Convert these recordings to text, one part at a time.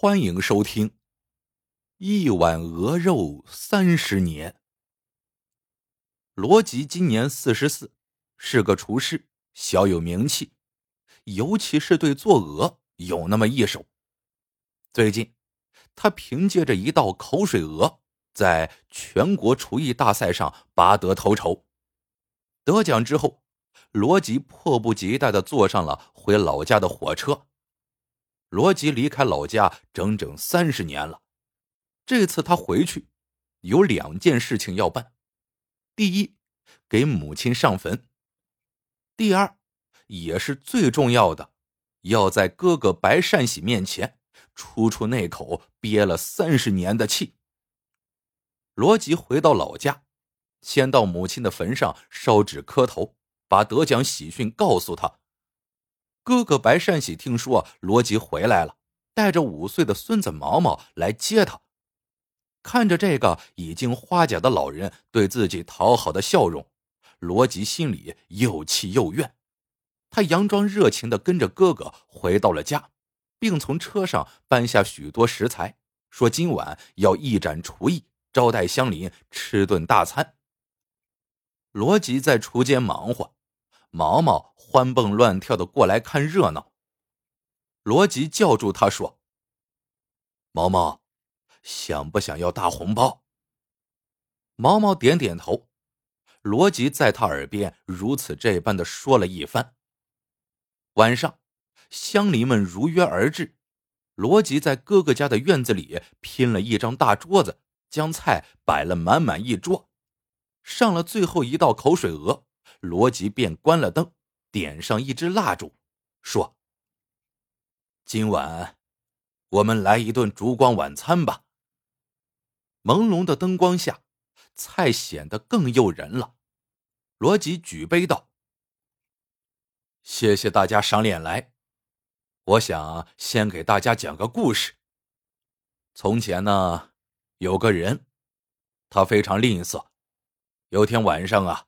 欢迎收听《一碗鹅肉三十年》。罗辑今年四十四，是个厨师，小有名气，尤其是对做鹅有那么一手。最近，他凭借着一道口水鹅，在全国厨艺大赛上拔得头筹。得奖之后，罗辑迫不及待的坐上了回老家的火车。罗吉离开老家整整三十年了，这次他回去，有两件事情要办：第一，给母亲上坟；第二，也是最重要的，要在哥哥白善喜面前出出那口憋了三十年的气。罗辑回到老家，先到母亲的坟上烧纸磕头，把得奖喜讯告诉他。哥哥白善喜听说罗吉回来了，带着五岁的孙子毛毛来接他。看着这个已经花甲的老人对自己讨好的笑容，罗吉心里又气又怨。他佯装热情的跟着哥哥回到了家，并从车上搬下许多食材，说今晚要一展厨艺，招待乡邻吃顿大餐。罗辑在厨间忙活。毛毛欢蹦乱跳的过来看热闹。罗辑叫住他说：“毛毛，想不想要大红包？”毛毛点点头。罗辑在他耳边如此这般的说了一番。晚上，乡邻们如约而至。罗辑在哥哥家的院子里拼了一张大桌子，将菜摆了满满一桌，上了最后一道口水鹅。罗辑便关了灯，点上一支蜡烛，说：“今晚我们来一顿烛光晚餐吧。”朦胧的灯光下，菜显得更诱人了。罗辑举杯道：“谢谢大家赏脸来，我想先给大家讲个故事。从前呢，有个人，他非常吝啬。有天晚上啊。”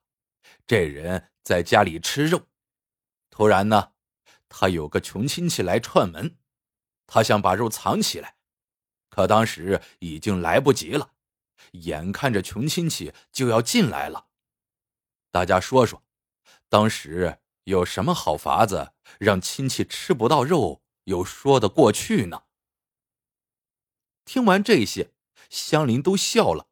这人在家里吃肉，突然呢，他有个穷亲戚来串门，他想把肉藏起来，可当时已经来不及了，眼看着穷亲戚就要进来了。大家说说，当时有什么好法子让亲戚吃不到肉又说得过去呢？听完这些，乡邻都笑了，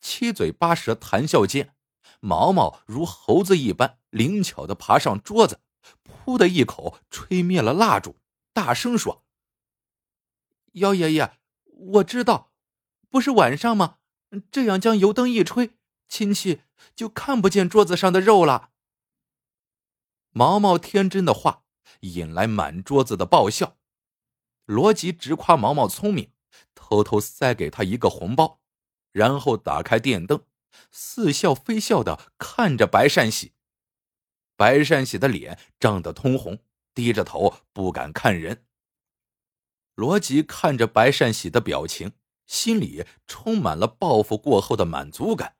七嘴八舌谈笑间。毛毛如猴子一般灵巧的爬上桌子，噗的一口吹灭了蜡烛，大声说：“姚爷爷，我知道，不是晚上吗？这样将油灯一吹，亲戚就看不见桌子上的肉了。”毛毛天真的话引来满桌子的爆笑。罗辑直夸毛毛聪明，偷偷塞给他一个红包，然后打开电灯。似笑非笑的看着白善喜，白善喜的脸涨得通红，低着头不敢看人。罗辑看着白善喜的表情，心里充满了报复过后的满足感。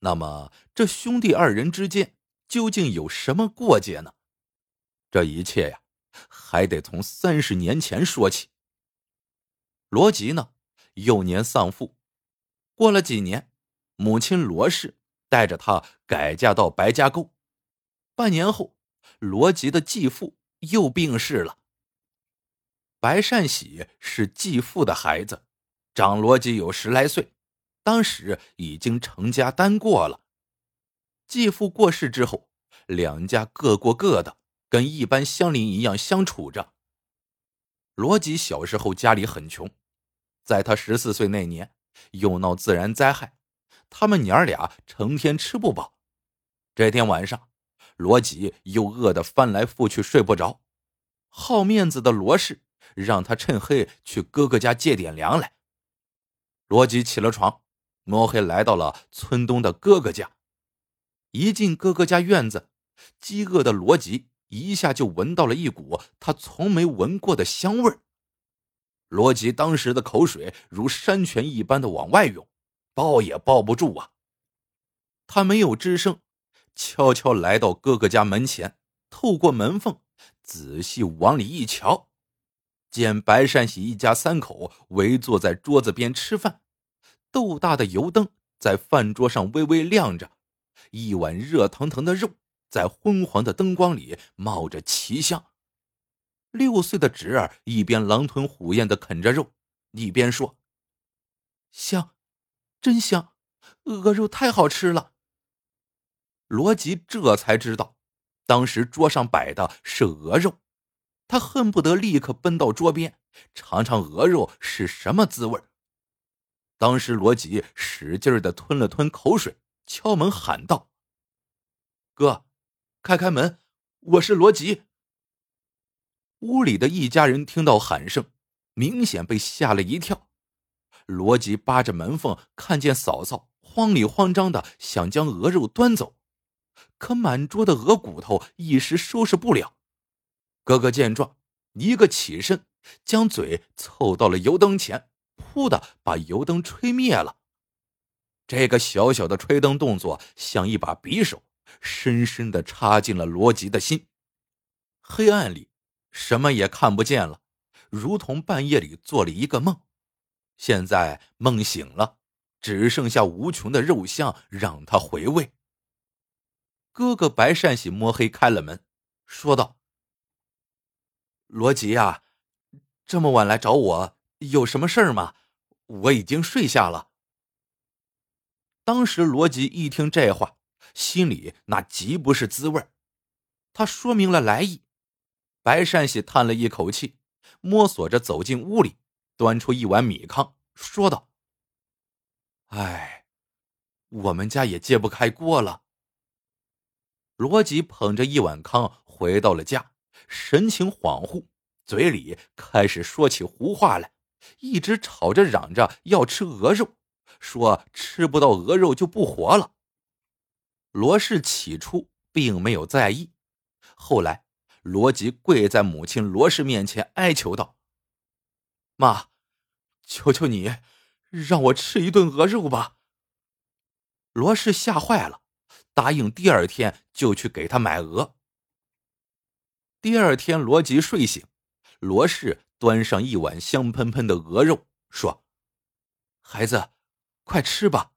那么，这兄弟二人之间究竟有什么过节呢？这一切呀，还得从三十年前说起。罗辑呢，幼年丧父，过了几年。母亲罗氏带着他改嫁到白家沟，半年后，罗吉的继父又病逝了。白善喜是继父的孩子，长罗吉有十来岁，当时已经成家单过了。继父过世之后，两家各过各的，跟一般乡邻一样相处着。罗吉小时候家里很穷，在他十四岁那年，又闹自然灾害。他们娘俩成天吃不饱。这天晚上，罗吉又饿得翻来覆去睡不着。好面子的罗氏让他趁黑去哥哥家借点粮来。罗辑起了床，摸黑来到了村东的哥哥家。一进哥哥家院子，饥饿的罗辑一下就闻到了一股他从没闻过的香味儿。罗辑当时的口水如山泉一般的往外涌。抱也抱不住啊！他没有吱声，悄悄来到哥哥家门前，透过门缝仔细往里一瞧，见白善喜一家三口围坐在桌子边吃饭，豆大的油灯在饭桌上微微亮着，一碗热腾腾的肉在昏黄的灯光里冒着奇香。六岁的侄儿一边狼吞虎咽的啃着肉，一边说：“香，真香，鹅肉太好吃了。”罗辑这才知道，当时桌上摆的是鹅肉，他恨不得立刻奔到桌边尝尝鹅肉是什么滋味。当时罗辑使劲的吞了吞口水，敲门喊道：“哥，开开门，我是罗辑。”屋里的一家人听到喊声，明显被吓了一跳。罗吉扒着门缝，看见嫂嫂慌里慌张的想将鹅肉端走。可满桌的鹅骨头一时收拾不了，哥哥见状，一个起身，将嘴凑到了油灯前，噗的把油灯吹灭了。这个小小的吹灯动作，像一把匕首，深深的插进了罗辑的心。黑暗里，什么也看不见了，如同半夜里做了一个梦。现在梦醒了，只剩下无穷的肉香让他回味。哥哥白善喜摸黑开了门，说道：“罗辑呀，这么晚来找我，有什么事儿吗？我已经睡下了。”当时罗辑一听这话，心里那极不是滋味他说明了来意，白善喜叹了一口气，摸索着走进屋里，端出一碗米糠，说道：“哎，我们家也揭不开锅了。”罗辑捧着一碗糠回到了家，神情恍惚，嘴里开始说起胡话来，一直吵着嚷着要吃鹅肉，说吃不到鹅肉就不活了。罗氏起初并没有在意，后来罗辑跪在母亲罗氏面前哀求道：“妈，求求你，让我吃一顿鹅肉吧。”罗氏吓坏了。答应第二天就去给他买鹅。第二天，罗辑睡醒，罗氏端上一碗香喷喷的鹅肉，说：“孩子，快吃吧。”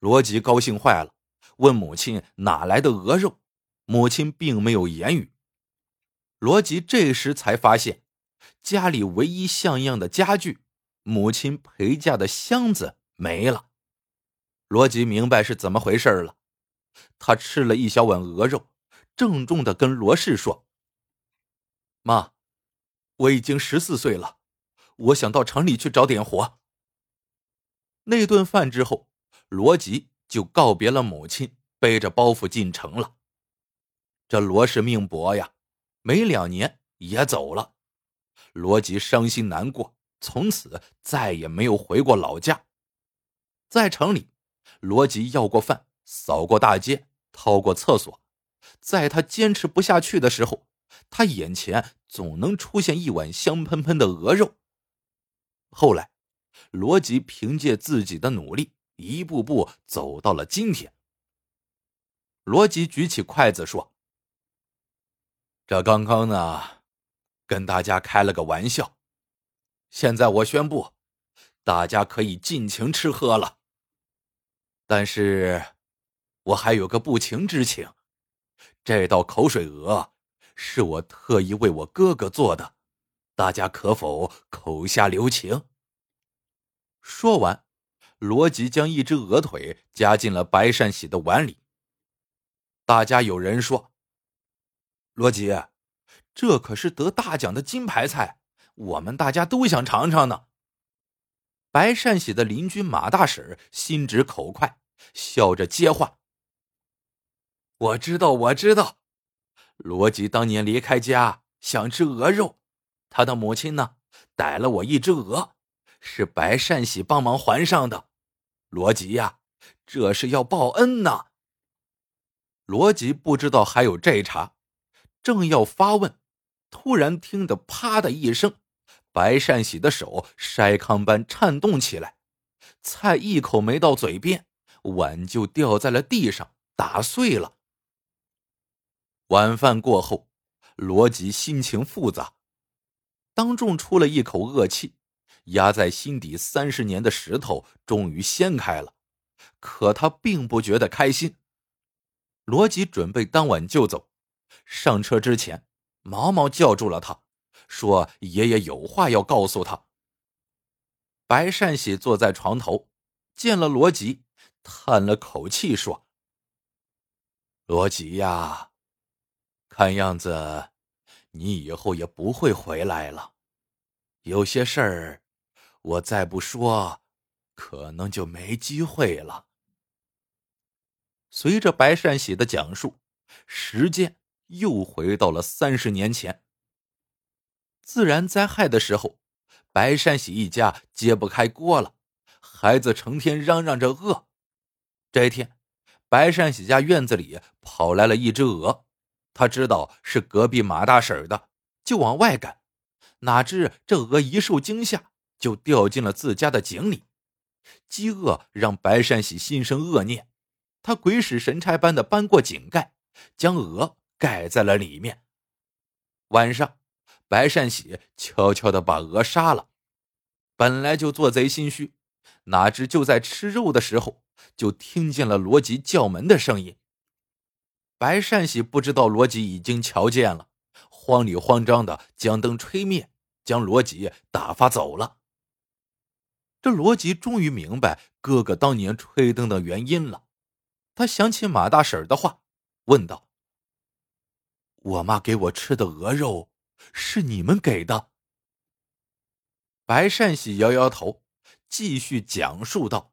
罗辑高兴坏了，问母亲哪来的鹅肉，母亲并没有言语。罗辑这时才发现，家里唯一像样的家具——母亲陪嫁的箱子没了。罗辑明白是怎么回事了。他吃了一小碗鹅肉，郑重的跟罗氏说：“妈，我已经十四岁了，我想到城里去找点活。”那顿饭之后，罗辑就告别了母亲，背着包袱进城了。这罗氏命薄呀，没两年也走了。罗吉伤心难过，从此再也没有回过老家。在城里，罗吉要过饭。扫过大街，掏过厕所，在他坚持不下去的时候，他眼前总能出现一碗香喷喷的鹅肉。后来，罗吉凭借自己的努力，一步步走到了今天。罗辑举起筷子说：“这刚刚呢，跟大家开了个玩笑，现在我宣布，大家可以尽情吃喝了。但是。”我还有个不情之请，这道口水鹅是我特意为我哥哥做的，大家可否口下留情？说完，罗辑将一只鹅腿夹进了白善喜的碗里。大家有人说：“罗辑，这可是得大奖的金牌菜，我们大家都想尝尝呢。”白善喜的邻居马大婶心直口快，笑着接话。我知道，我知道，罗吉当年离开家想吃鹅肉，他的母亲呢逮了我一只鹅，是白善喜帮忙还上的。罗吉呀，这是要报恩呢。罗辑不知道还有这茬，正要发问，突然听得啪的一声，白善喜的手筛糠般颤动起来，菜一口没到嘴边，碗就掉在了地上，打碎了。晚饭过后，罗辑心情复杂。当众出了一口恶气，压在心底三十年的石头终于掀开了。可他并不觉得开心。罗辑准备当晚就走，上车之前，毛毛叫住了他，说：“爷爷有话要告诉他。”白善喜坐在床头，见了罗吉，叹了口气说：“罗吉呀，看样子你以后也不会回来了。有些事儿，我再不说，可能就没机会了。”随着白善喜的讲述，时间又回到了三十年前。自然灾害的时候，白善喜一家揭不开锅了，孩子成天嚷嚷着饿。这一天，白善喜家院子里跑来了一只鹅，他知道是隔壁马大婶的，就往外赶。哪知这鹅一受惊吓，就掉进了自家的井里。饥饿让白善喜心生恶念。他鬼使神差般的搬过井盖，将鹅盖在了里面。晚上，白善喜悄悄的把鹅杀了。本来就做贼心虚，哪知就在吃肉的时候，就听见了罗辑叫门的声音。白善喜不知道罗辑已经瞧见了，慌里慌张的将灯吹灭，将罗辑打发走了。这罗辑终于明白哥哥当年吹灯的原因了。他想起马大婶的话，问道：“我妈给我吃的鹅肉，是你们给的？”白善喜摇摇头，继续讲述道：“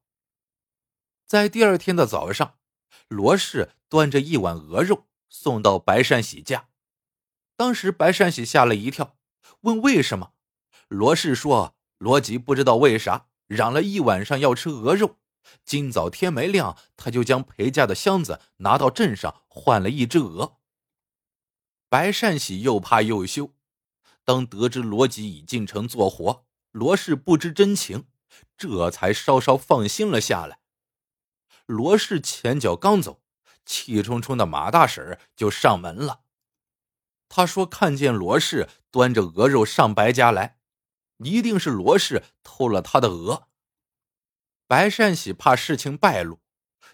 在第二天的早上，罗氏端着一碗鹅肉送到白善喜家。当时白善喜吓了一跳，问为什么。罗氏说：“罗吉不知道为啥嚷了一晚上要吃鹅肉。”今早天没亮，他就将陪嫁的箱子拿到镇上换了一只鹅。白善喜又怕又羞，当得知罗吉已进城做活，罗氏不知真情，这才稍稍放心了下来。罗氏前脚刚走，气冲冲的马大婶就上门了。他说看见罗氏端着鹅肉上白家来，一定是罗氏偷了他的鹅。白善喜怕事情败露，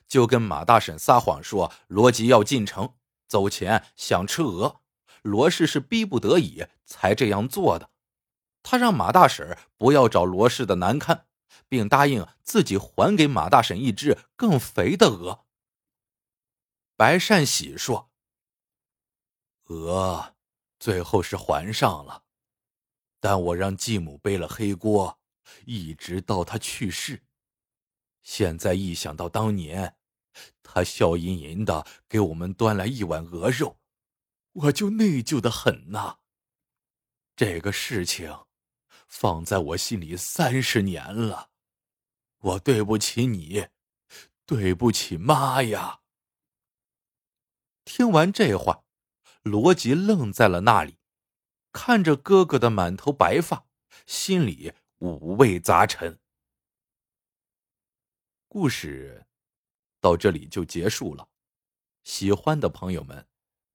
就跟马大婶撒谎说罗吉要进城，走前想吃鹅，罗氏是逼不得已才这样做的。他让马大婶不要找罗氏的难堪，并答应自己还给马大婶一只更肥的鹅。白善喜说：“鹅最后是还上了，但我让继母背了黑锅，一直到他去世。”现在一想到当年，他笑吟吟的给我们端来一碗鹅肉，我就内疚的很呐。这个事情放在我心里三十年了，我对不起你，对不起妈呀。听完这话，罗辑愣在了那里，看着哥哥的满头白发，心里五味杂陈。故事到这里就结束了，喜欢的朋友们